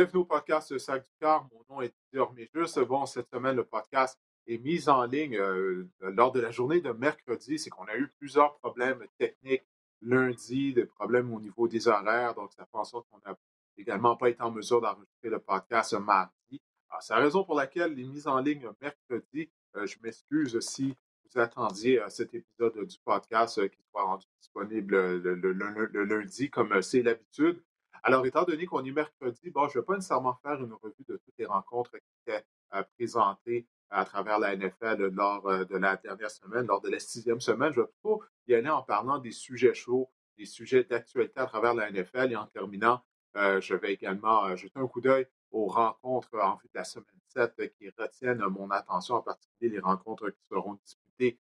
Bienvenue au podcast Sac du Cœur. Mon nom est Didier Juste. Bon, cette semaine, le podcast est mis en ligne euh, lors de la journée de mercredi. C'est qu'on a eu plusieurs problèmes techniques lundi, des problèmes au niveau des horaires. Donc, ça fait en sorte qu'on n'a également pas été en mesure d'enregistrer le podcast mardi. C'est la raison pour laquelle les mises en ligne mercredi, euh, je m'excuse si vous attendiez à cet épisode du podcast euh, qui sera rendu disponible le lundi, comme c'est l'habitude. Alors, étant donné qu'on est mercredi, bon, je ne vais pas nécessairement faire une revue de toutes les rencontres qui étaient euh, présentées à travers la NFL lors euh, de la dernière semaine, lors de la sixième semaine. Je vais plutôt y aller en parlant des sujets chauds, des sujets d'actualité à travers la NFL. Et en terminant, euh, je vais également jeter un coup d'œil aux rencontres en de la semaine 7 qui retiennent mon attention, en particulier les rencontres qui seront disputées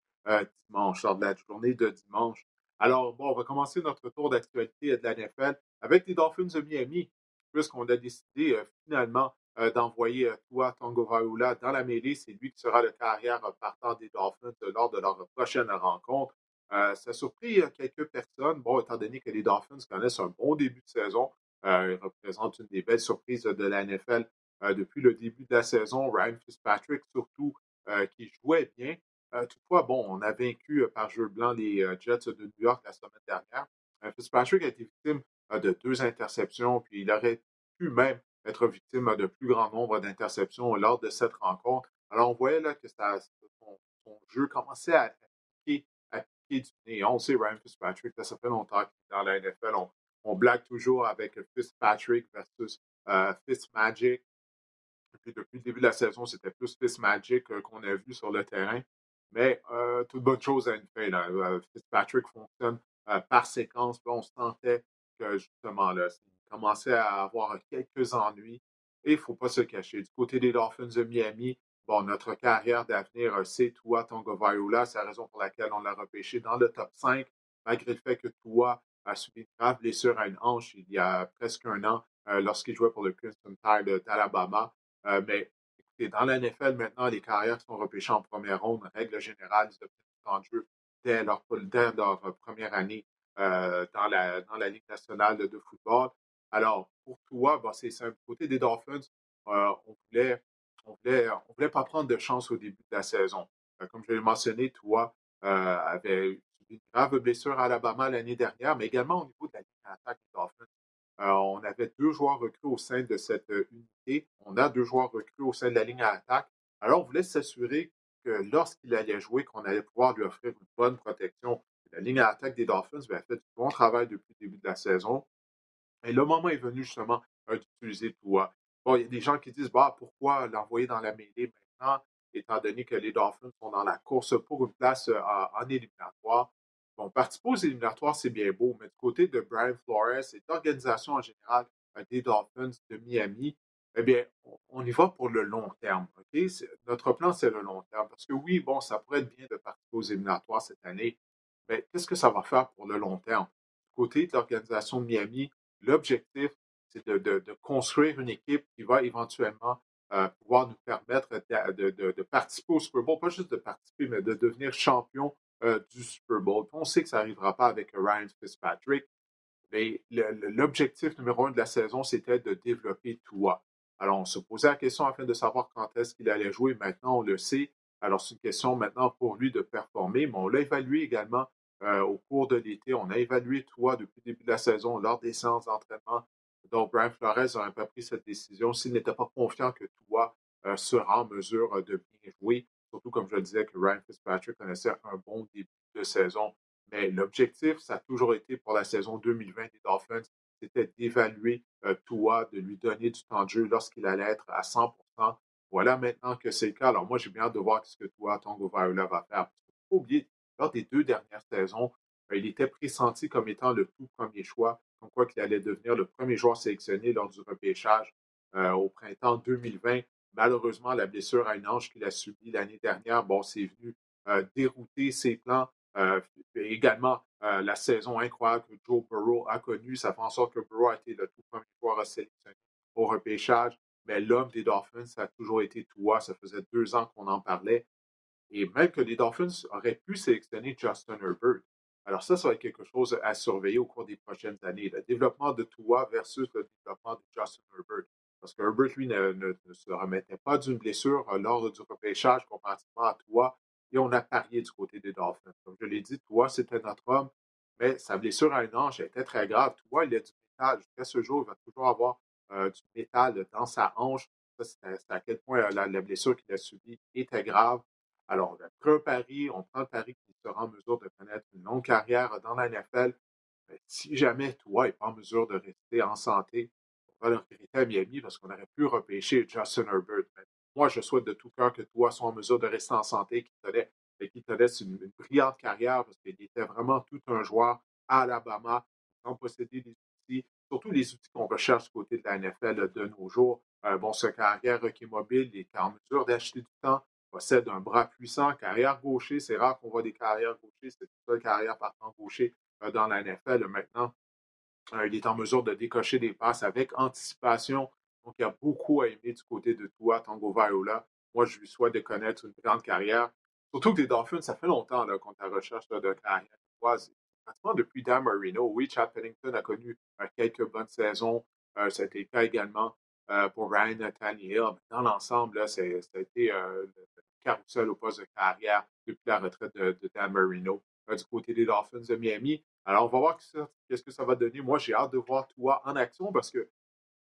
dimanche, lors de la journée de dimanche. Alors, bon, on va commencer notre tour d'actualité de la NFL avec les Dolphins de Miami, puisqu'on a décidé euh, finalement euh, d'envoyer euh, Tua Tongovaoula dans la mêlée. C'est lui qui sera le carrière partant des Dolphins lors de leur prochaine rencontre. ça a surpris quelques personnes, bon, étant donné que les Dolphins connaissent un bon début de saison. ils représentent une des belles surprises de la NFL depuis le début de la saison. Ryan Fitzpatrick, surtout, qui jouait bien. Toutefois, bon, on a vaincu par jeu blanc les Jets de New York la semaine dernière. Fitzpatrick a été victime de deux interceptions, puis il aurait pu même être victime de plus grand nombre d'interceptions lors de cette rencontre. Alors, on voyait là que son, jeu commençait à piquer, à piquer du nez. On sait, Ryan Fitzpatrick, ça fait longtemps qu'il est dans la NFL. On, blague toujours avec Fitzpatrick versus euh, Fitzmagic. Puis depuis le début de la saison, c'était plus Fitzmagic euh, qu'on a vu sur le terrain. Mais euh, toute bonne chose à une fin. Là. Fitzpatrick fonctionne par séquence. on se sentait justement, là, il commençait à avoir quelques ennuis. Et il ne faut pas se cacher. Du côté des Dolphins de Miami, bon, notre carrière d'avenir, euh, c'est Tua Tonga C'est la raison pour laquelle on l'a repêché dans le top 5, malgré le fait que Tua a subi une grave blessure à une hanche il y a presque un an euh, lorsqu'il jouait pour le Crimson Tide d'Alabama. Euh, mais dans la NFL, maintenant, les carrières sont repêchées en première ronde. Règle générale, ils obtiennent du temps de jeu dès leur, leur première année euh, dans, la, dans la Ligue nationale de, football. Alors, pour toi, c'est un côté des Dolphins. Euh, on voulait, on voulait, on voulait pas prendre de chance au début de la saison. Euh, comme je l'ai mentionné, toi avait eu une grave blessure à Alabama l'année dernière, mais également au niveau de la ligne d'attaque des Dolphins. On avait deux joueurs recrutés au sein de cette unité. On a deux joueurs recrutés au sein de la ligne à attaque. Alors, on voulait s'assurer que lorsqu'il allait jouer, qu'on allait pouvoir lui offrir une bonne protection la ligne à attaque des Dolphins a fait du bon travail depuis le début de la saison. Et le moment est venu justement euh, d'utiliser Tua. Bon, il y a des gens qui disent bah, pourquoi l'envoyer dans la mêlée maintenant, étant donné que les Dolphins sont dans la course pour une place euh, en éliminatoire? Bon, participer aux éliminatoires, c'est bien beau, mais du côté de Brian Flores et d'organisation en général euh, des Dolphins de Miami, eh bien, on y va pour le long terme. Notre plan, c'est le long terme. Parce que oui, bon, ça pourrait être bien de participer aux éliminatoires cette année, ben, qu'est-ce que ça va faire pour le long terme? Du côté de l'organisation de Miami, l'objectif, c'est de, construire une équipe qui va éventuellement euh, pouvoir nous permettre de, participer au Super Bowl, pas juste de participer, mais de devenir champion euh, du Super Bowl. On sait que ça n'arrivera pas avec Ryan Fitzpatrick, mais l'objectif numéro un de la saison, c'était de développer Tua. Alors, on se posait la question afin de savoir quand est-ce qu'il allait jouer. Maintenant, on le sait. Alors, c'est une question maintenant pour lui de performer, mais on l'a évalué également euh, au cours de l'été. On a évalué toi depuis le début de la saison lors des séances d'entraînement. Donc, Brian Flores n'aurait pas pris cette décision s'il n'était pas confiant que toi euh, sera en mesure euh, de bien jouer. Surtout, comme je le disais, que Ryan Fitzpatrick connaissait un bon début de saison. Mais l'objectif, ça a toujours été pour la saison 2020 des Dolphins, c'était d'évaluer Tua, de lui donner du temps de jeu lorsqu'il allait être à 100% Voilà maintenant que c'est le cas. Alors moi, j'ai bien hâte de voir ce que Tua Tongo Viola va faire. Parce qu'il faut oublier, lors des deux dernières saisons, euh, il était pressenti comme étant le tout premier choix, comme quoi qu'il allait devenir le premier joueur sélectionné lors du repêchage euh, au printemps 2020. Malheureusement, la blessure à une hanche qu'il a subie l'année dernière, bon, c'est venu euh, dérouter ses plans. également, la saison incroyable que Joe Burrow a connue, ça fait en sorte que Burrow a été le tout premier joueur à sélectionner au repêchage. Mais l'homme des Dolphins, ça a toujours été toi. Ça faisait deux ans qu'on en parlait et même que les Dolphins auraient pu sélectionner Justin Herbert. Alors ça, ça va être quelque chose à surveiller au cours des prochaines années. Le développement de Tua versus le développement de Justin Herbert. Parce que Herbert, lui, ne, se remettait pas d'une blessure lors du repêchage comparativement à toi. Et on a parié du côté des Dolphins. Comme je l'ai dit, toi, c'était notre homme, mais sa blessure à un hanche était très grave. Toi, il a du métal. Jusqu'à ce jour, il va toujours avoir du métal dans sa hanche. c'est à quel point la, la blessure qu'il a subie était grave. Alors, après un pari, on prend le pari qu'il sera en mesure de connaître une longue carrière dans la NFL. Si jamais toi n'est pas en mesure de rester en santé, on va regretter à parce qu'on aurait pu repêcher Justin Herbert. moi, je souhaite de tout cœur que toi sois en mesure de rester en santé, qu'il te laisse, une, brillante carrière parce qu'il était vraiment tout un joueur à Alabama, sans posséder des outils, surtout les outils qu'on recherche du côté de la NFL de nos jours. Euh, bon, ce carrière qui mobile, il est en mesure d'acheter du temps, possède un bras puissant, carrière gaucher. C'est rare qu'on voit des carrières gauchers. C'est une seule carrière partant gaucher euh, dans la NFL. Maintenant, il est en mesure de décocher des passes avec anticipation. Donc, il y a beaucoup à aimer du côté de toi, Tango Viola. Moi, je lui souhaite de connaître une grande carrière. Surtout que les Dolphins, ça fait longtemps qu'on est à recherche de carrière. Pratiquement depuis Dan Marino. Oui, Chad Pennington a connu euh, quelques bonnes saisons. ça a été le cas également pour Ryan Nathaniel. Dans l'ensemble, ça a été carousel au poste de carrière depuis la retraite de, Dan Marino euh, du côté des Dolphins de Miami. Alors, on va voir qu'est-ce que ça va donner. Moi, j'ai hâte de voir toi en action parce que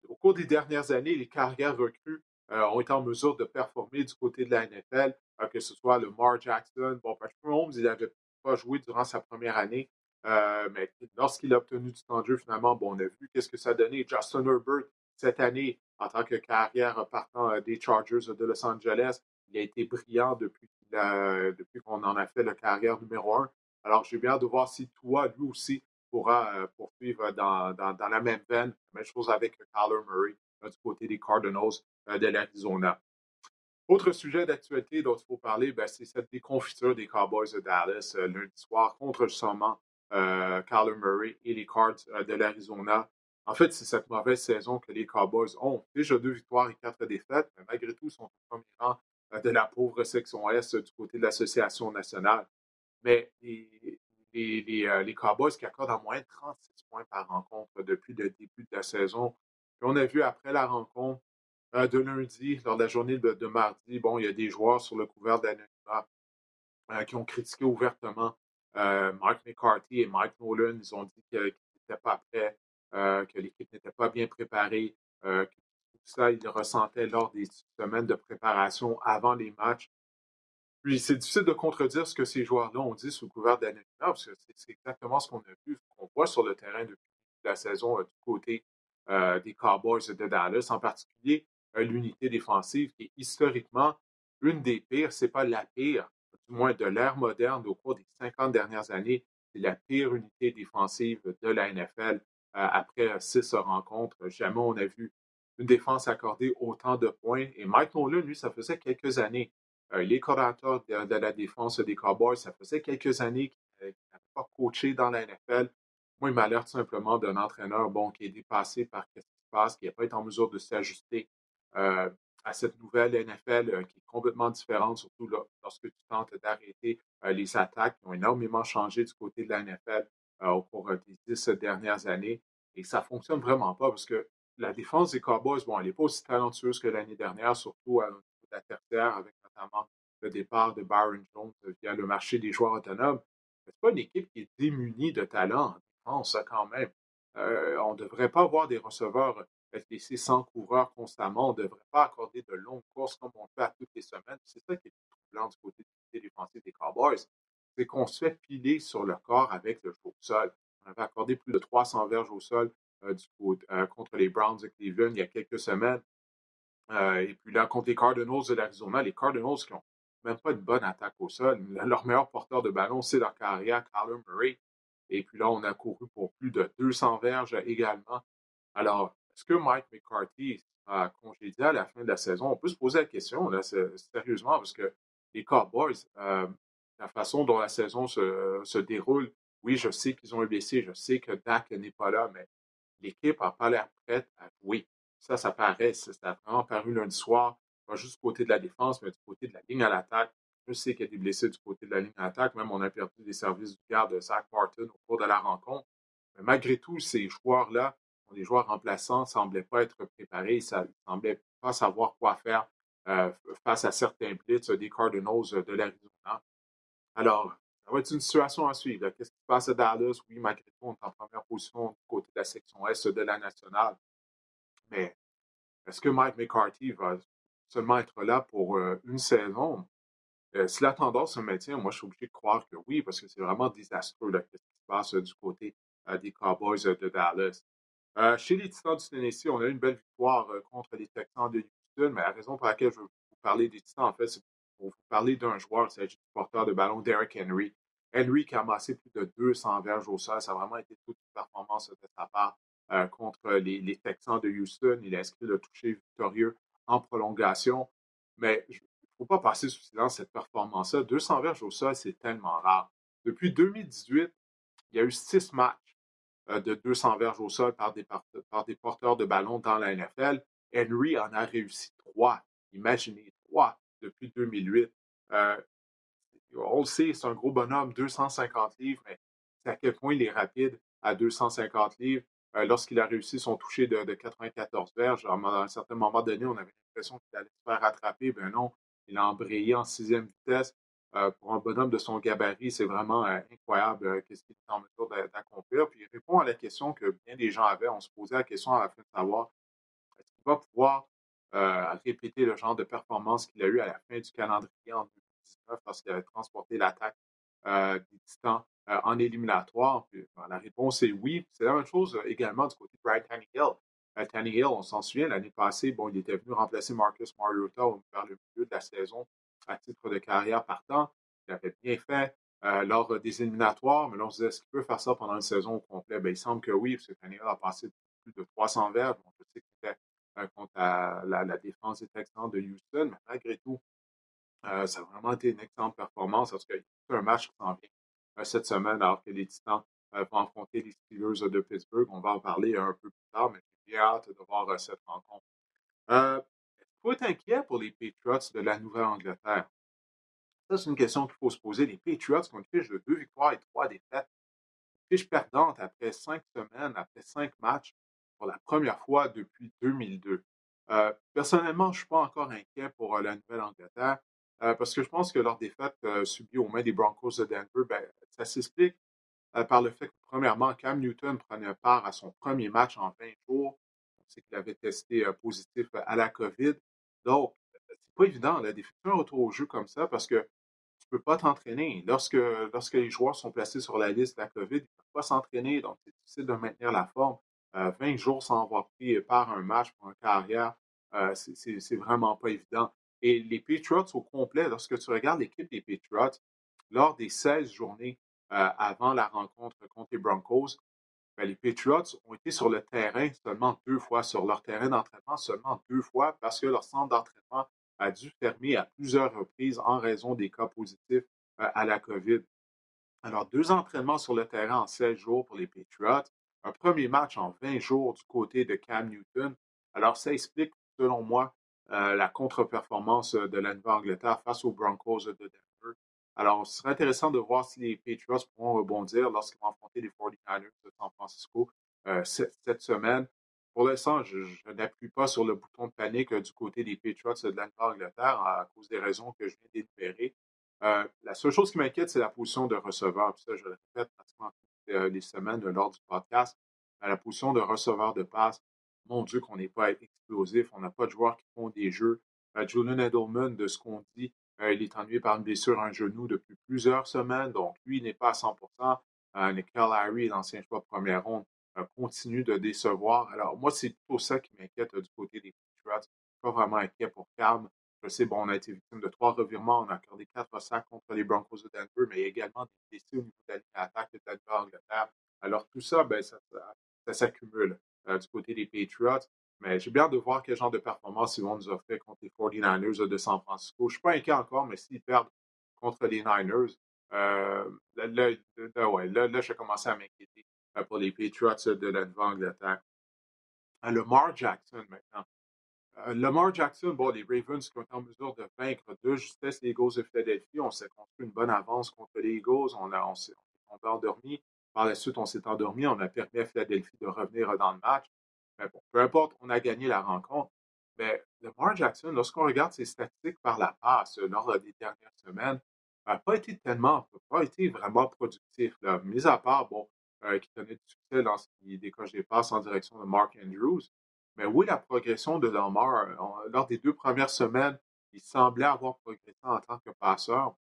au cours des dernières années, les carrières recrues euh, ont été en mesure de performer du côté de la NFL, euh, que ce soit le Mar Jackson. Bon, Patrick Holmes, il n'avait pas joué durant sa première année, mais lorsqu'il a obtenu du temps de jeu, finalement, bon, on a vu qu'est-ce que ça a donné. Justin Herbert, cette année, en tant que carrière partant des Chargers de Los Angeles, il a été brillant depuis, depuis qu'on en a fait la carrière numéro un. Alors, j'ai bien hâte de voir si toi, lui aussi, pourra euh, poursuivre dans, la même veine. Même chose avec Kyler Murray euh, du côté des Cardinals euh, de l'Arizona. Autre sujet d'actualité dont il faut parler, ben, c'est cette déconfiture des Cowboys de Dallas lundi soir contre justement Kyler Murray et les Cards de l'Arizona. En fait, c'est cette mauvaise saison que les Cowboys ont. Déjà deux victoires et quatre défaites, mais malgré tout, ils sont au premier rang de la pauvre section Est du côté de l'Association nationale. Mais les, les, euh, les, Cowboys qui accordent en moins 36 points par rencontre depuis le début de la saison. Puis on a vu après la rencontre euh, de lundi, lors de la journée de, mardi, bon, il y a des joueurs sur le couvert d'anonymat euh, qui ont critiqué ouvertement Mike McCarthy et Mike Nolan. Ils ont dit qu'ils n'étaient pas prêts, que l'équipe n'était pas bien préparée, que ça, ils le ressentaient lors des semaines de préparation avant les matchs. Puis c'est difficile de contredire ce que ces joueurs-là ont dit sous couvert d'anonymat, parce que c'est exactement ce qu'on a vu, qu'on voit sur le terrain depuis la saison euh, du côté euh, des Cowboys de Dallas, en particulier euh, l'unité défensive qui est historiquement une des pires, c'est pas la pire, du moins de l'ère moderne au cours des 50 dernières années, c'est la pire unité défensive de la NFL après six rencontres. Jamais on a vu une défense accorder autant de points. Et Mike Nolan, lui, ça faisait quelques années. Euh, les coordinateurs de, la défense des Cowboys, ça faisait quelques années qu'ils n'avaient pas coaché dans la NFL. Moi, il m'a l'air simplement d'un entraîneur bon, qui est dépassé par ce qui se passe, qui n'a pas été en mesure de s'ajuster euh, à cette nouvelle NFL euh, qui est complètement différente, surtout lorsque tu tentes d'arrêter les attaques qui ont énormément changé du côté de la NFL au cours des dix dernières années. Et ça ne fonctionne vraiment pas parce que la défense des Cowboys, bon, elle n'est pas aussi talentueuse que l'année dernière, surtout à, la tertiaire, avec le départ de Byron Jones via le marché des joueurs autonomes. Ce n'est pas une équipe qui est démunie de talent en défense, quand même. Euh, on ne devrait pas avoir des receveurs laisser sans coureurs constamment. On ne devrait pas accorder de longues courses comme on fait à toutes les semaines. C'est ça qui est troublant du côté défensif des Cowboys. C'est qu'on se fait piler sur le corps avec le jeu au sol. On avait accordé plus de 300 verges au sol euh, euh, contre les Browns de Cleveland il y a quelques semaines. Euh, et puis là, contre les Cardinals de l'Arizona, les Cardinals qui n'ont même pas une bonne attaque au sol. Leur meilleur porteur de ballon, c'est leur carrière, Kyler Murray. Et puis là, on a couru pour plus de 200 verges également. Alors, est-ce que Mike McCarthy a congédié à la fin de la saison? On peut se poser la question, là, sérieusement, parce que les Cowboys, la façon dont la saison se, se déroule, oui, je sais qu'ils ont un blessé, je sais que Dak n'est pas là, mais l'équipe n'a pas l'air prête à jouer. Ça, ça paraît, a vraiment paru lundi soir, pas juste du côté de la défense, mais du côté de la ligne à l'attaque. Je sais qu'il y a des blessés du côté de la ligne à l'attaque. Même on a perdu des services du garde de Zach Martin au cours de la rencontre. Mais malgré tout, ces joueurs-là les joueurs remplaçants ne semblaient pas être préparés, ils ne semblaient pas savoir quoi faire face à certains blitz des Cardinals de l'Arizona. Alors, ça va être une situation à suivre. Qu'est-ce qui se passe à Dallas? Oui, malgré tout, on est en première position du côté de la section Est de la nationale. Mais est-ce que Mike McCarthy va seulement être là pour une saison? si la tendance se maintient, moi, je suis obligé de croire que oui, parce que c'est vraiment désastreux ce qui se passe du côté des Cowboys de Dallas. chez les Titans du Tennessee, on a eu une belle victoire contre les Texans de Houston, mais la raison pour laquelle je veux vous parler des Titans, en fait, c'est pour vous parler d'un joueur, s'agit du porteur de ballon, Derrick Henry. Henry qui a amassé plus de 200 verges au sol, ça a vraiment été toute une performance de sa part contre les, Texans de Houston. Il a inscrit le toucher victorieux en prolongation. Mais il ne faut pas passer sous silence cette performance-là. 200 verges au sol, c'est tellement rare. Depuis 2018, il y a eu six matchs de 200 verges au sol par des, par des porteurs de ballon dans la NFL. Henry en a réussi trois. Imaginez, trois depuis 2008. Euh, on le sait, c'est un gros bonhomme, 250 livres, mais c'est à quel point il est rapide à 250 livres. Euh, lorsqu'il a réussi son toucher de, 94 verges, à un certain moment donné, on avait l'impression qu'il allait se faire rattraper. Ben non, il a embrayé en sixième vitesse. Euh, pour un bonhomme de son gabarit, c'est vraiment incroyable ce qu'il est en mesure d'accomplir. Puis il répond à la question que bien des gens avaient. On se posait la question à la fin de savoir est-ce qu'il va pouvoir euh, répéter le genre de performance qu'il a eu à la fin du calendrier en 2019 lorsqu'il avait transporté l'attaque euh, des Titans euh, en éliminatoire. Ben, la réponse est oui. C'est la même chose également du côté de Brian Tannehill. Tannehill, on s'en souvient, l'année passée, bon, il était venu remplacer Marcus Mariota vers le milieu de la saison à titre de carrière partant. Il avait bien fait lors des éliminatoires, mais là, on se disait, est-ce qu'il peut faire ça pendant une saison au complet? Ben, il semble que oui, parce que Tannehill a passé plus de 300 verges. On sait qu'il était euh, contre la, défense des Texans de Houston. Mais malgré tout, euh, ça a vraiment été une excellente performance parce y a un match qui s'en vient euh, cette semaine alors que les Titans vont affronter les Steelers de Pittsburgh. On va en parler un peu plus tard, mais j'ai bien hâte de voir cette rencontre. Il faut être inquiet pour les Patriots de la Nouvelle-Angleterre? Ça, c'est une question qu'il faut se poser. Les Patriots qui ont une fiche de deux victoires et trois défaites, fiche perdante après cinq semaines, après cinq matchs pour la première fois depuis 2002. Euh, personnellement, je ne suis pas encore inquiet pour euh, la Nouvelle-Angleterre euh, parce que je pense que leur défaite subie aux mains des Broncos de Denver, ben, ça s'explique par le fait que, premièrement, Cam Newton prenait part à son premier match en 20 jours. On sait qu'il avait testé positif à la COVID. Donc, c'est pas évident d'effectuer un retour au jeu comme ça parce que tu ne peux pas t'entraîner. Lorsque, lorsque les joueurs sont placés sur la liste de la COVID, ils ne peuvent pas s'entraîner, donc c'est difficile de maintenir la forme. 20 euh, jours sans avoir pris part un match pour une carrière, euh, c'est vraiment pas évident. Et les Patriots au complet, lorsque tu regardes l'équipe des Patriots, lors des 16 journées euh, avant la rencontre contre les Broncos, ben, les Patriots ont été sur le terrain seulement deux fois, sur leur terrain d'entraînement seulement deux fois, parce que leur centre d'entraînement a dû fermer à plusieurs reprises en raison des cas positifs à la COVID. Alors, deux entraînements sur le terrain en 16 jours pour les Patriots, un premier match en 20 jours du côté de Cam Newton. Alors, ça explique, selon moi, euh, la contre-performance euh, de la Nouvelle-Angleterre face aux Broncos de Denver. Alors, ce serait intéressant de voir si les Patriots pourront rebondir lorsqu'ils vont affronter les 49ers de San Francisco euh, cette, semaine. Pour l'instant, je, n'appuie pas sur le bouton de panique du côté des Patriots de la Nouvelle-Angleterre à cause des raisons que je viens d'énumérer. la seule chose qui m'inquiète, c'est la position de receveur. ça, je le répète pratiquement euh, les semaines lors du podcast, la position de receveur de passe, mon Dieu, qu'on n'est pas explosif. On n'a pas de joueurs qui font des jeux. Euh, Julian Edelman, de ce qu'on dit, euh, il est ennuyé par une blessure à un genou depuis plusieurs semaines. Donc, lui, il n'est pas à 100% Nickel Harry, l'ancien choix de première ronde, continue de décevoir. Alors, moi, c'est plutôt ça qui m'inquiète du côté des Patriots. Je ne suis pas vraiment inquiet pour Calme. Je sais, bon, on a été victime de trois revirements. On a accordé quatre sacs contre les Broncos de Denver, mais également des blessés au niveau de l'attaque de Denver Angleterre. Alors, tout ça, ben, ça, s'accumule euh, du côté des Patriots. Mais j'ai bien de voir quel genre de performance ils vont nous offrir contre les 49ers de San Francisco. Je ne suis pas inquiet encore, mais s'ils perdent contre les Niners, euh, là, là, là, je vais à m'inquiéter euh, pour les Patriots de la Nouvelle-Angleterre. Lamar Jackson, maintenant. Euh, Lamar Jackson, bon, les Ravens qui ont été en mesure de vaincre de justesse les Eagles de Philadelphie. On s'est construit une bonne avance contre les Eagles. On, a, on, s'est endormi. Par la suite, on s'est endormi. On a permis à Philadelphie de revenir dans le match. Mais bon, peu importe, on a gagné la rencontre. Mais Lamar Jackson, lorsqu'on regarde ses statistiques par la passe lors des dernières semaines, n'a pas été tellement, pas été vraiment productif. Là. Mis à part, bon, euh, qui tenait du succès lorsqu'il décoche des passes en direction de Mark Andrews. Mais oui, la progression de Lamar, lors des deux premières semaines, il semblait avoir progressé en tant que passeur.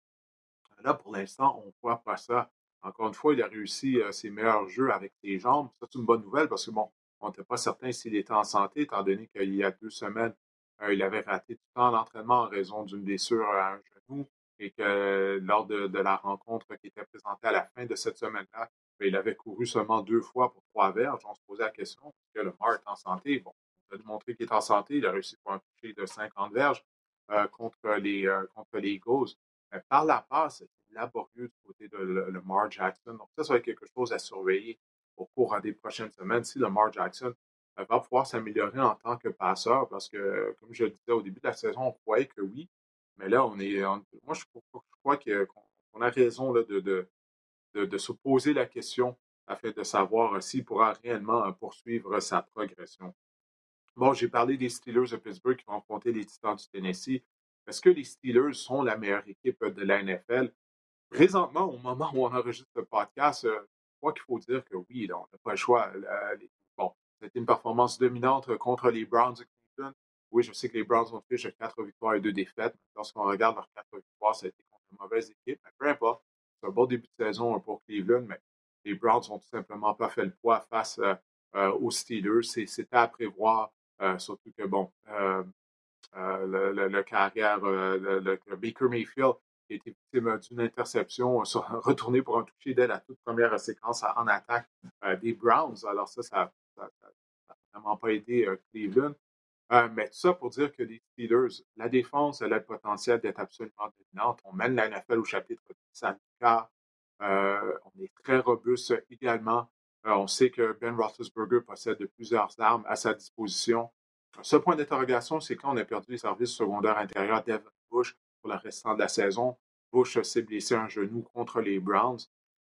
Là, pour l'instant, on ne voit pas ça. Encore une fois, il a réussi euh, ses meilleurs jeux avec ses jambes. C'est une bonne nouvelle parce que, bon, on n'était pas certain s'il était en santé, étant donné qu'il y a deux semaines, euh, il avait raté tout le temps d'entraînement en raison d'une blessure à un genou et que lors de, la rencontre qui était présentée à la fin de cette semaine-là, ben, il avait couru seulement deux fois pour trois verges. On se posait la question, est-ce que le Mar est en santé? Bon, il a démontré qu'il est en santé. Il a réussi pour un toucher de 50 verges euh, contre, les, euh, contre les Eagles. Mais par la passe, laborieux du côté de Lamar Jackson. Donc, ça, ça va être quelque chose à surveiller au cours des prochaines semaines si Lamar Jackson euh, va pouvoir s'améliorer en tant que passeur parce que, comme je le disais au début de la saison, on croyait que oui. Mais là, on est. moi, je, crois qu'on a raison de, de, de, se poser la question afin de savoir s'il pourra réellement poursuivre sa progression. Bon, j'ai parlé des Steelers de Pittsburgh qui vont affronter les Titans du Tennessee. Est-ce que les Steelers sont la meilleure équipe de la NFL? Présentement, au moment où on enregistre le podcast, euh, je crois qu'il faut dire que oui, on n'a pas le choix. bon, c'était une performance dominante contre les Browns de Cleveland. Oui, je sais que les Browns ont fait 4 victoires et 2 défaites. Lorsqu'on regarde leurs 4 victoires, ça a été contre une mauvaise équipe. Mais peu importe, c'est un bon début de saison pour Cleveland, mais les Browns n'ont tout simplement pas fait le poids face euh, euh, aux Steelers. C'était à prévoir, euh, surtout que, bon, le, carrière, le, Baker Mayfield a été victime d'une interception, retourné pour un toucher dès la toute première séquence en attaque des Browns. Alors ça, ça n'a vraiment pas aidé Cleveland. mais tout ça pour dire que les Steelers, la défense, elle a le potentiel d'être absolument dominante. On mène la NFL au chapitre 10 euh, on est très robuste également. Euh, on sait que Ben Roethlisberger possède plusieurs armes à sa disposition. Ce point d'interrogation, c'est quand on a perdu les services secondaires intérieurs d'Evan Bush pour le restant de la saison. Bush s'est blessé un genou contre les Browns.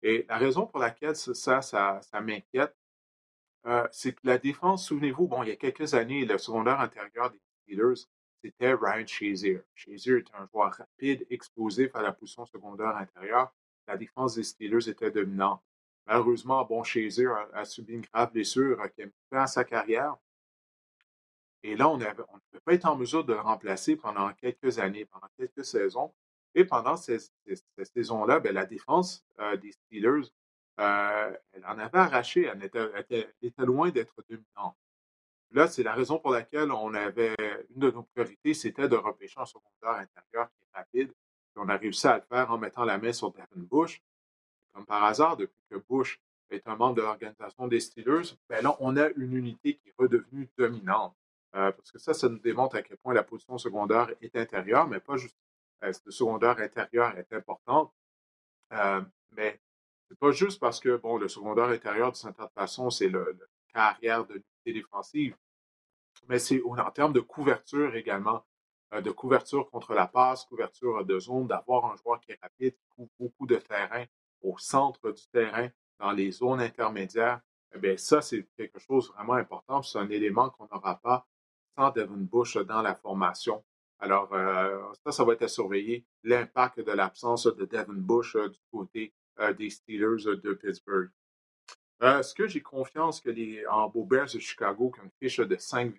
Et la raison pour laquelle ça, ça, m'inquiète, euh, c'est que la défense, souvenez-vous, bon, il y a quelques années, le secondaire intérieur des Steelers, c'était Ryan Shazier. Shazier est un joueur rapide, explosif à la position secondaire intérieure la défense des Steelers était dominante. Malheureusement, bon, Shazier a, subi une grave blessure qui a mis fin à sa carrière. Et là, on, ne pouvait pas être en mesure de le remplacer pendant quelques années, pendant quelques saisons. Et pendant ces, saisons-là, ben, la défense euh, des Steelers, euh, elle en avait arraché. Elle était, loin d'être dominante. Là, c'est la raison pour laquelle on avait une de nos priorités, c'était de repêcher un secondaire intérieur qui est rapide, on a réussi à le faire en mettant la main sur Devin Bush. Comme par hasard, depuis que Bush est un membre de l'organisation des Steelers, ben là, on a une unité qui est redevenue dominante. Euh, parce que ça, ça nous démontre à quel point la position secondaire est intérieure, mais pas juste. Euh, le secondaire intérieur est important. Euh, mais c'est pas juste parce que, bon, le secondaire intérieur, de certaine façon, c'est le, carrière de l'unité défensive, mais c'est en termes de couverture également. Euh, de couverture contre la passe, couverture de zone, d'avoir un joueur qui est rapide, qui couvre beaucoup de terrain au centre du terrain, dans les zones intermédiaires, eh bien, ça, c'est quelque chose de vraiment important. C'est un élément qu'on n'aura pas Devin Bush dans la formation. Alors, euh, ça, ça va être à surveiller, l'impact de l'absence de Devin Bush euh, du côté des Steelers de Pittsburgh. Est-ce que j'ai confiance que les en Bears de Chicago, qui ont une fiche de 5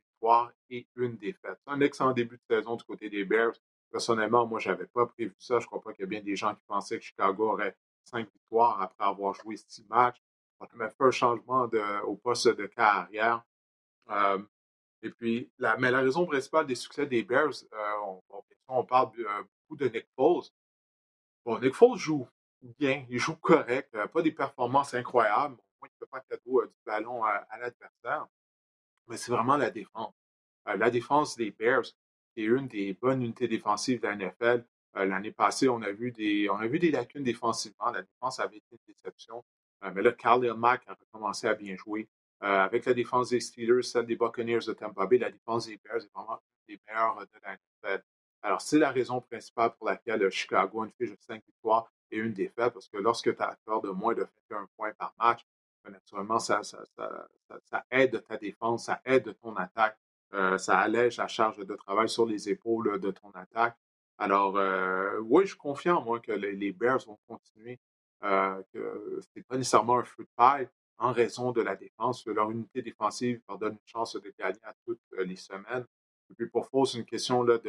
et une défaite? Un excellent début de saison du côté des Bears. Personnellement, moi, je n'avais pas prévu ça. Je crois pas qu'il y a bien des gens qui pensaient que Chicago aurait cinq victoires après avoir joué six matchs. On a même fait un changement au poste de carrière. Euh, et puis, la, mais la raison principale des succès des Bears, euh, on, parle euh, beaucoup de Nick Foles. Bon, Nick Foles joue bien, il joue correct, pas des performances incroyables. Au moins, il ne fait pas cadeau du ballon à l'adversaire mais c'est vraiment la défense. Euh, la défense des Bears est une des bonnes unités défensives de la NFL. Euh, l'année passée, on a, vu des, on a vu des lacunes défensivement. La défense avait été une déception. Euh, mais là, Khalil Mack a recommencé à bien jouer. Avec la défense des Steelers, celle des Buccaneers de Tampa Bay, la défense des Bears est vraiment une des meilleures de la NFL. Alors, c'est la raison principale pour laquelle Chicago a une fiche de 5 victoires et une défaite, parce que lorsque tu as peur de moins de un point par match, naturellement, ça, ça, aide ta défense, ça aide ton attaque, ça allège la charge de travail sur les épaules de ton attaque. Alors, oui, je confiant, moi, que les, Bears vont continuer, que ce n'est pas nécessairement un feu de paille en raison de la défense. Leur unité défensive leur donne une chance de gagner à toutes les semaines. Et puis pour Faux, c'est une question de,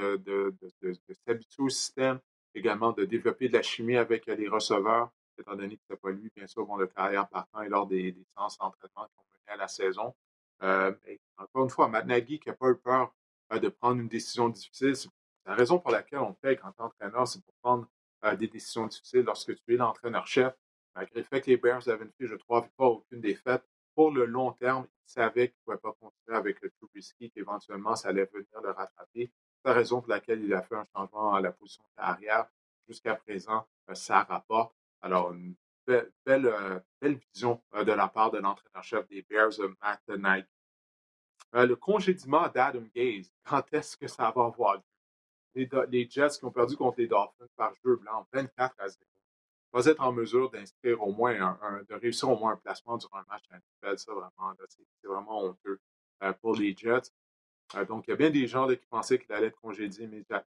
s'habituer au système, également de développer de la chimie avec les receveurs, étant donné que ce n'est pas lui, bien sûr, vont le carrière partant et lors des, séances d'entraînement qui ont à la saison. Euh, encore une fois, Matt Nagy qui n'a pas eu peur euh, de prendre une décision difficile, c'est la raison pour laquelle on paye quand entraîneur, c'est pour prendre euh, des décisions difficiles lorsque tu es l'entraîneur-chef. Malgré le fait que les Bears avaient une fiche de trois victoires, aucune défaite, pour le long terme, il savait qu'il ne pouvait pas continuer avec le Trubisky, qu'éventuellement, ça allait venir le rattraper. C'est la raison pour laquelle il a fait un changement à la position de carrière. Jusqu'à présent, euh, ça rapporte. Alors, une belle, belle, euh, vision euh, de la part de l'entraîneur-chef des Bears, Matt Nagy. le congédiement d'Adam Gaze, quand est-ce que ça va avoir lieu? Les, les, Jets qui ont perdu contre les Dolphins par jeu blanc, 24 à 0 pas être en mesure d'inscrire au moins un, de réussir au moins un placement durant un match à ça vraiment, c'est vraiment honteux euh, pour les Jets. Euh, donc, il y a bien des gens qui pensaient qu'il allait être congédié immédiatement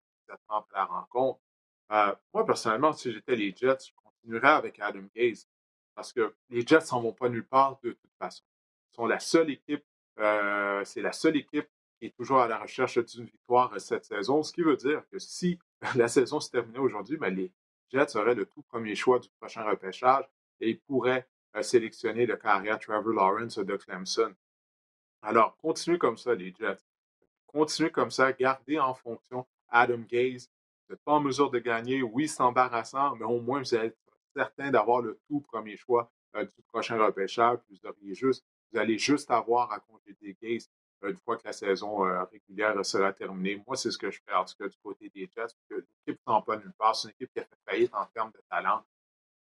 après la rencontre. Euh, moi, personnellement, si j'étais les Jets, je continuerais avec Adam Gaze parce que les Jets s'en vont pas nulle part de toute façon. Ils sont la seule équipe, c'est la seule équipe qui est toujours à la recherche d'une victoire cette saison, ce qui veut dire que si la saison se terminait aujourd'hui, ben les, Jets serait le tout premier choix du prochain repêchage et il pourrait euh, sélectionner le carrière Trevor Lawrence de Clemson. Alors, continuez comme ça, les Jets. Continuez comme ça, gardez en fonction Adam Gaze. Vous n'êtes pas en mesure de gagner. Oui, c'est embarrassant, mais au moins vous êtes certain d'avoir le tout premier choix euh, du prochain repêchage. Vous, juste, vous allez juste avoir à des Gaze une fois que la saison euh, régulière sera terminée. Moi, c'est ce que je fais, en tout cas, du côté des Jets, l'équipe ne pas nulle part. C'est une équipe qui a fait faillite en termes de talent.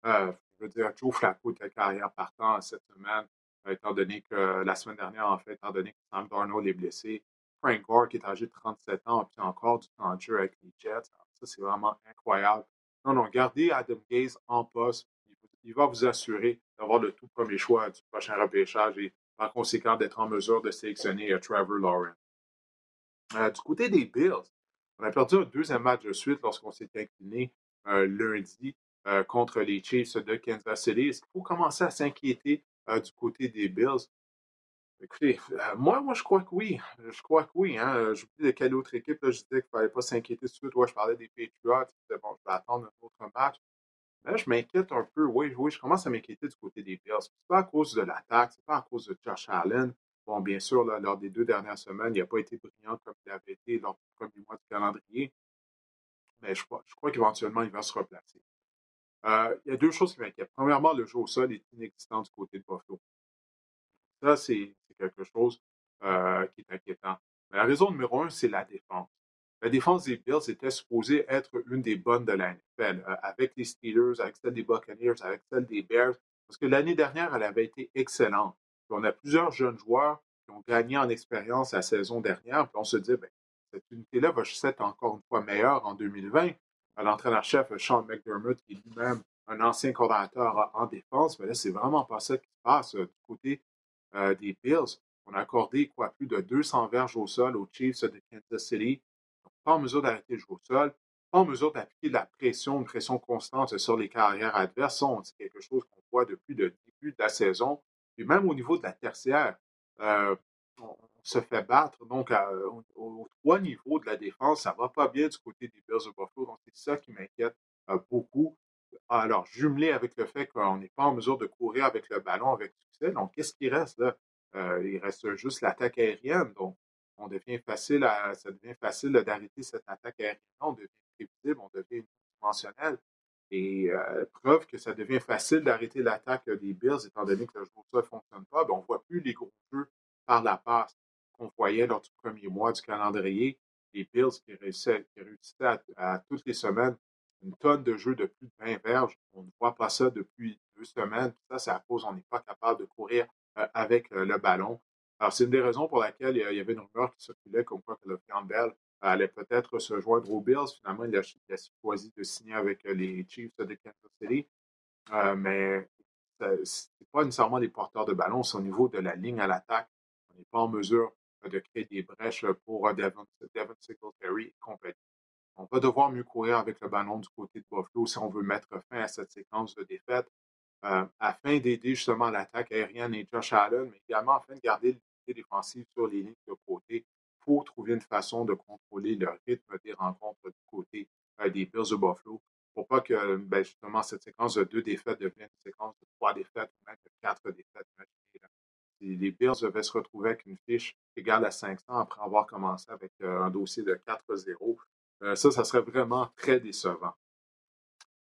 Euh, je veux dire, Joe Flacco de carrière partant cette semaine, euh, étant donné que la semaine dernière, en fait, étant donné que Sam Darnold est blessé. Frank Gore, qui est âgé de 37 ans, puis encore du temps de jeu avec les Jets. ça, c'est vraiment incroyable. Non, non, gardez Adam Gaze en poste. Il va vous assurer d'avoir le tout premier choix du prochain repêchage et par conséquent d'être en mesure de sélectionner euh, Trevor Lawrence. Euh, du côté des Bills, on a perdu un deuxième match de suite lorsqu'on s'est incliné euh, lundi contre les Chiefs de Kansas City. Est-ce qu'il faut commencer à s'inquiéter du côté des Bills? Écoutez, moi, moi, je crois que oui. Je crois que oui. Hein. J'oublie de quelle autre équipe je disais qu'il ne fallait pas s'inquiéter tout de suite. Ouais, je parlais des Patriots. Bon, je vais attendre un autre match. Là, je m'inquiète un peu. Oui, oui, je commence à m'inquiéter du côté des Bills. Ce n'est pas à cause de l'attaque, ce n'est pas à cause de Josh Allen. Bon, bien sûr, lors des deux dernières semaines, il n'a pas été brillant comme il avait été lors du premier mois du calendrier. Mais je crois, je crois qu'éventuellement, il va se replacer. Euh, il y a deux choses qui m'inquiètent. Premièrement, le jeu au sol est inexistant du côté de Buffalo. Ça, c'est quelque chose euh, qui est inquiétant. Mais la raison numéro un, c'est la défense. La défense des Bills était supposée être une des bonnes de la NFL, euh, avec les Steelers, avec celle des Buccaneers, avec celle des Bears, parce que l'année dernière, elle avait été excellente. on a plusieurs jeunes joueurs qui ont gagné en expérience la saison dernière, puis on se dit, ben, cette unité-là va être encore une fois meilleure en 2020. L'entraîneur-chef Sean McDermott, qui est lui-même un ancien coordinateur en défense, mais là, c'est vraiment pas ça qui se passe euh, du côté euh, des Bills. On a accordé quoi, plus de 200 verges au sol aux Chiefs de Kansas City pas en mesure d'arrêter le jeu au sol, pas en mesure d'appliquer de la pression, une pression constante sur les carrières adverses. C'est quelque chose qu'on voit depuis le début de la saison. Et même au niveau de la tertiaire, euh, on, se fait battre. Donc, aux trois niveaux de la défense, ça ne va pas bien du côté des Bills de Buffalo. Donc, c'est ça qui m'inquiète euh, beaucoup. Alors, jumelé avec le fait qu'on n'est pas en mesure de courir avec le ballon avec succès. Donc, qu'est-ce qui reste là? Euh, il reste juste l'attaque aérienne. Donc, on devient facile à, ça devient facile d'arrêter cette attaque aérienne. On devient prévisible, on devient dimensionnel. Et euh, preuve que ça devient facile d'arrêter l'attaque des Bills, étant donné que le jeu ne fonctionne pas, ben, on ne voit plus les gros jeux par la passe qu'on voyait lors du premier mois du calendrier. Les Bills qui réussissaient, à, toutes les semaines une tonne de jeux de plus de 20 verges. On ne voit pas ça depuis deux semaines. Ça, c'est à cause qu'on n'est pas capable de courir euh, avec euh, le ballon. Alors, c'est une des raisons pour laquelle il y avait une rumeur qui circulait comme quoi que le Campbell allait peut-être se joindre aux Bills. Finalement, il a, choisi de signer avec euh, les Chiefs de Kansas City. Euh, mais ce n'est pas nécessairement les porteurs de ballon, c'est au niveau de la ligne à l'attaque. On n'est pas en mesure de créer des brèches pour Devon, Devon Singletary et compagnie. On va devoir mieux courir avec le ballon du côté de Buffalo si on veut mettre fin à cette séquence de défaites, euh, afin d'aider justement l'attaque aérienne et Josh Allen, mais également afin de garder l'unité défensive sur les lignes de côté pour trouver une façon de contrôler le rythme des rencontres du côté euh, des Bills de Buffalo pour pas que ben, justement cette séquence de deux défaites devienne une séquence de trois défaites ou même de quatre défaites. les Bills devaient se retrouver avec une fiche égale à 500 après avoir commencé avec euh, un dossier de 4-0, euh, ça, ça serait vraiment très décevant.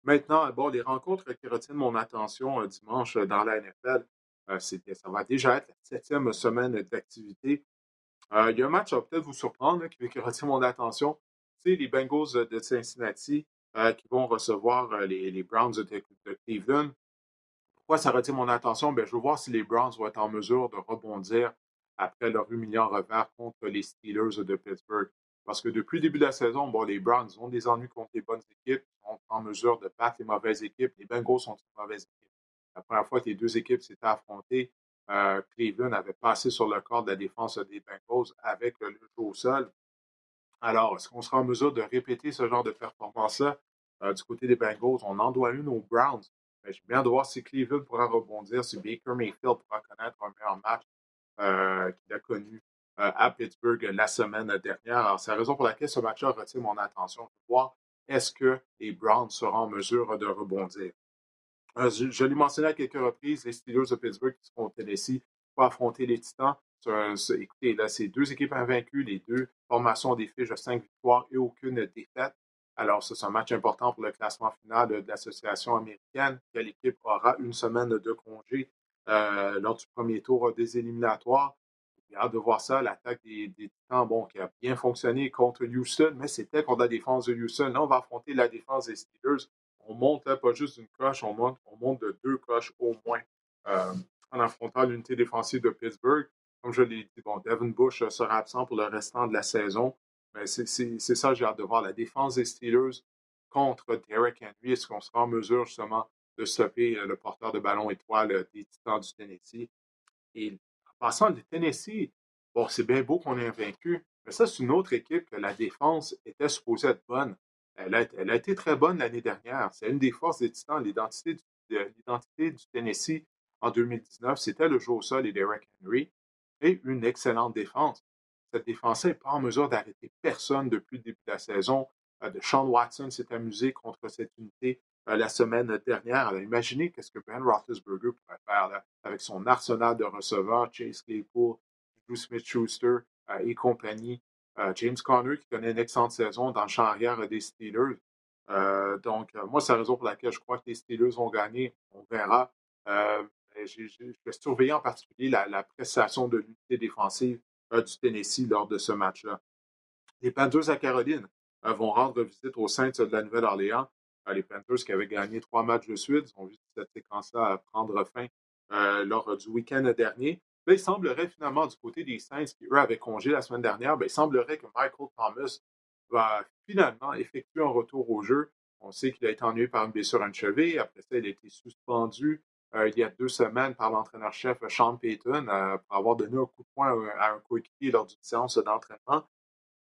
Maintenant, bon, les rencontres qui retiennent mon attention dimanche dans la NFL, ça va déjà être la septième semaine d'activité. il y a un match qui va peut-être vous surprendre, qui, retient mon attention. C'est les Bengals de Cincinnati qui vont recevoir les, Browns de, Cleveland. Pourquoi ça retient mon attention? Ben, je veux voir si les Browns vont être en mesure de rebondir après leur humiliant revers contre les Steelers de Pittsburgh. Parce que depuis le début de la saison, les Browns ont des ennuis contre les bonnes équipes, sont en mesure de battre les mauvaises équipes. Les Bengals sont une mauvaise équipe. La première fois que les deux équipes s'étaient affrontées, euh, Cleveland avait passé sur le corps de la défense des Bengals avec le jeu au sol. Alors, est-ce qu'on sera en mesure de répéter ce genre de performance-là euh, du côté des Bengals? On en doit une aux Browns. Mais j'ai bien de voir si Cleveland pourra rebondir, si Baker Mayfield pourra connaître un meilleur match euh, qu'il a connu à Pittsburgh la semaine dernière. Alors, c'est la raison pour laquelle ce match-là retient mon attention. voir est-ce que les Browns seront en mesure de rebondir. Euh, je, l'ai mentionné à quelques reprises, les Steelers de Pittsburgh qui seront au Tennessee pour affronter les Titans. écoutez, là, c'est deux équipes invaincues, les deux formations des fiches de cinq victoires et aucune défaite. Alors, c'est un match important pour le classement final de l'association américaine. Quelle équipe aura une semaine de congé euh, lors du premier tour des éliminatoires? J'ai hâte de voir ça, l'attaque des, Titans, bon, qui a bien fonctionné contre Houston, mais c'était contre la défense de Houston. Là, on va affronter la défense des Steelers. On monte pas juste d'une coche, on monte, on monte de deux coches au moins euh, en affrontant l'unité défensive de Pittsburgh. Comme je l'ai dit, bon, Devin Bush sera absent pour le restant de la saison. Mais c'est ça, j'ai hâte de voir la défense des Steelers contre Derek Henry. Est-ce qu'on sera en mesure justement de stopper euh, le porteur de ballon étoile euh, des Titans du Tennessee? Et passant, le Tennessee, bon, c'est bien beau qu'on ait vaincu, mais ça, c'est une autre équipe que la défense était supposée être bonne. Elle a, été très bonne l'année dernière. C'est une des forces des Titans. L'identité du, Tennessee en 2019, c'était le jeu au sol et Derek Henry et une excellente défense. Cette défense n'est pas en mesure d'arrêter personne depuis le début de la saison. Euh, Sean Watson s'est amusé contre cette unité euh, la semaine dernière. Imaginez qu'est-ce que Ben Roethlisberger pourrait faire avec son arsenal de receveurs, Chase Claypool, Drew Smith-Schuster euh, et compagnie. Euh, James Conner qui connaît une excellente saison dans le champ arrière des Steelers. donc, moi, c'est la raison pour laquelle je crois que les Steelers vont gagner. On verra. je vais surveiller en particulier la, prestation de l'unité défensive du Tennessee lors de ce match-là. Les Panthers à Caroline vont rendre visite aux Saints de la Nouvelle-Orléans les Panthers qui avaient gagné trois matchs de suite ont vu cette séquence-là prendre fin euh, lors du week-end dernier. Il semblerait finalement du côté des Saints qui, eux, avaient congé la semaine dernière, il semblerait que Michael Thomas va finalement effectuer un retour au jeu. On sait qu'il a été ennuyé par une blessure à une cheville. Après ça, il a été suspendu euh, il y a deux semaines par l'entraîneur-chef Sean Payton euh, pour avoir donné un coup de poing à un coéquipier lors d'une séance d'entraînement.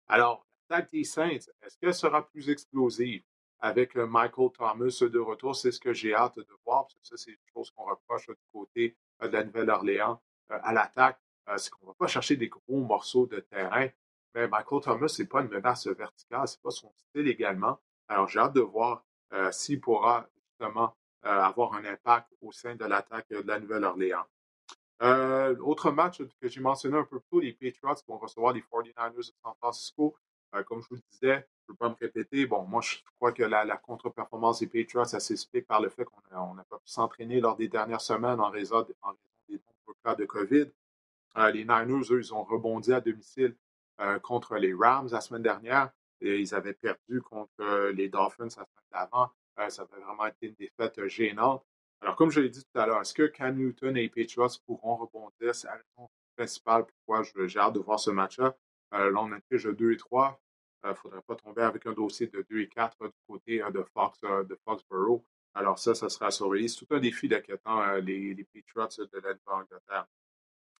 Alors, l'attaque des Saints, est-ce qu'elle sera plus explosive? avec Michael Thomas de retour? C'est ce que j'ai hâte de voir, parce que ça, c'est une chose qu'on reproche du côté euh, de la Nouvelle-Orléans à l'attaque. c'est qu'on ne va pas chercher des gros morceaux de terrain. Mais Michael Thomas, ce n'est pas une menace verticale, ce n'est pas son style également. Alors, j'ai hâte de voir s'il pourra justement avoir un impact au sein de l'attaque de la Nouvelle-Orléans. autre match que j'ai mentionné un peu plus tôt, les Patriots vont recevoir les 49ers de San Francisco. comme je vous le disais, je ne veux pas me répéter. Bon, moi, je crois que la, contre-performance des Patriots, ça s'explique par le fait qu'on n'a pas pu s'entraîner lors des dernières semaines en raison, cas de COVID. Euh, les Niners, eux, ils ont rebondi à domicile euh, contre les Rams la semaine dernière. Et ils avaient perdu contre euh, les Dolphins la semaine d'avant. ça avait vraiment été une défaite gênante. Alors, comme je l'ai dit tout à l'heure, est-ce que Cam Newton et les Patriots pourront rebondir? C'est la raison principale pourquoi j'ai hâte de voir ce match-là. là, on a une de 2 et 3. Il ne faudrait pas tomber avec un dossier de 2 et 4 du côté de, Fox, de Foxborough. Alors ça, ça sera surveillé. C'est tout un défi d'inquiétant, les, les Patriots de l'Angleterre.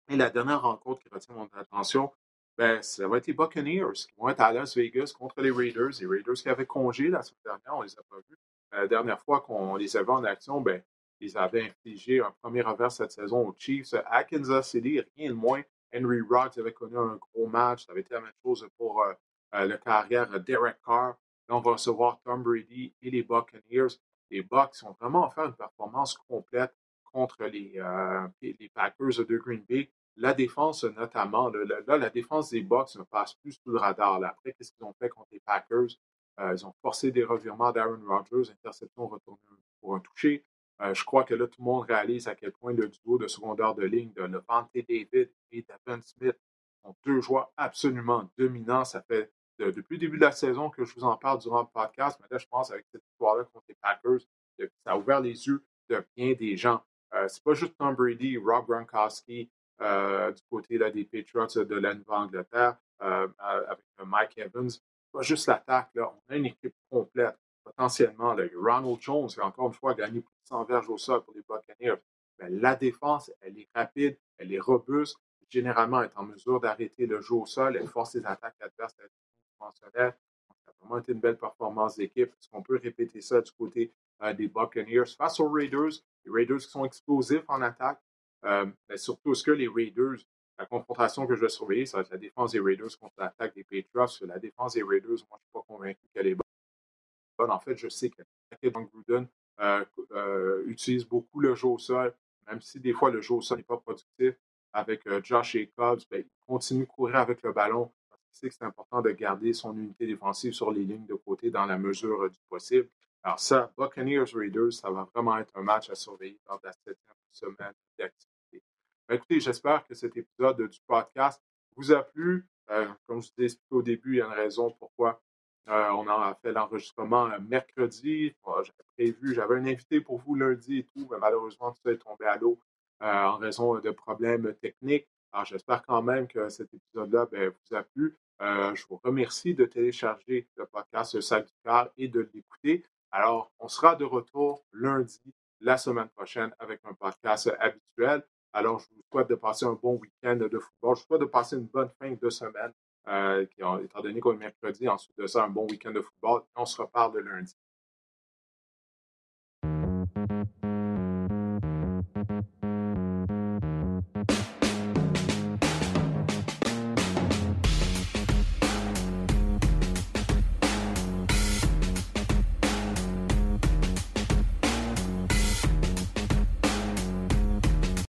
Et la dernière rencontre qui retient mon attention, ben, ça va être les Buccaneers qui vont être à Las Vegas contre les Raiders. Les Raiders qui avaient congé la semaine dernière, on les a pas vus. La dernière fois qu'on les avait en action, ben, ils avaient infligé un premier revers cette saison aux Chiefs à Kansas City, rien de moins. Henry Rocks avait connu un gros match. Ça avait été la même chose pour euh, euh, le carrière Derek Carr. Là, on va recevoir Tom Brady et les Buccaneers. Les Bucks ont vraiment fait une performance complète contre les, euh, les Packers de Green Bay. La défense, notamment, là, la défense des Bucks ne passe plus sous le radar. Après, qu'est-ce qu'ils ont fait contre les Packers? ils ont forcé des revirements d'Aaron Rodgers, interception retournée pour un toucher. Euh, je crois que là, tout le monde réalise à quel point le duo de secondaire de ligne de Levante David et Devin Smith sont deux joueurs absolument dominants. Ça fait depuis le début de la saison que je vous en parle durant le podcast, mais là, je pense avec cette histoire-là contre les Packers, ça a ouvert les yeux de bien des gens. Euh, c'est pas juste Tom Brady, Rob Gronkowski euh, du côté là, des Patriots de la Nouvelle-Angleterre avec Mike Evans. Pas juste l'attaque, là. On a une équipe complète potentiellement. Là. Ronald Jones, qui encore une fois gagné plus de 100 verges au sol pour les Buccaneers. Mais la défense, elle est rapide, elle est robuste. Généralement, elle est en mesure d'arrêter le jeu au sol. Elle force les attaques adverses à Ça a vraiment été une belle performance d'équipe. Est-ce qu'on peut répéter ça du côté euh, des Buccaneers? Face aux Raiders? Les Raiders qui sont explosifs en attaque. Euh, mais surtout, est-ce que les Raiders, la confrontation que je vais surveiller, ça va être la défense des Raiders contre l'attaque des Patriots. La défense des Raiders, moi, je ne suis pas convaincu qu'elle est bonne. En fait, je sais que Van Gruden euh, utilise beaucoup le jeu au sol, même si des fois le jeu au sol n'est pas productif. Avec Josh Jacobs, ben, il continue de courir avec le ballon c'est important de garder son unité défensive sur les lignes de côté dans la mesure du possible. Alors ça, Buccaneers Raiders, ça va vraiment être un match à surveiller lors de la septième semaine d'activité. Ben, écoutez, j'espère que cet épisode du podcast vous a plu. comme je vous ai expliqué au début, il y a une raison pourquoi euh, on a fait l'enregistrement euh, mercredi. J'avais prévu, j'avais un invité pour vous lundi et tout, mais malheureusement, tout ça est tombé à l'eau euh, en raison de problèmes techniques. Alors, j'espère quand même que cet épisode-là ben, vous a plu. Je vous remercie de télécharger le podcast Salutical et de l'écouter. Alors, on sera de retour lundi, la semaine prochaine, avec un podcast habituel. Alors, je vous souhaite de passer un bon week-end de football. Je vous souhaite de passer une bonne fin de semaine euh, étant donné qu'on est mercredi, ensuite de ça, un bon week-end de football. On se reparle de lundi.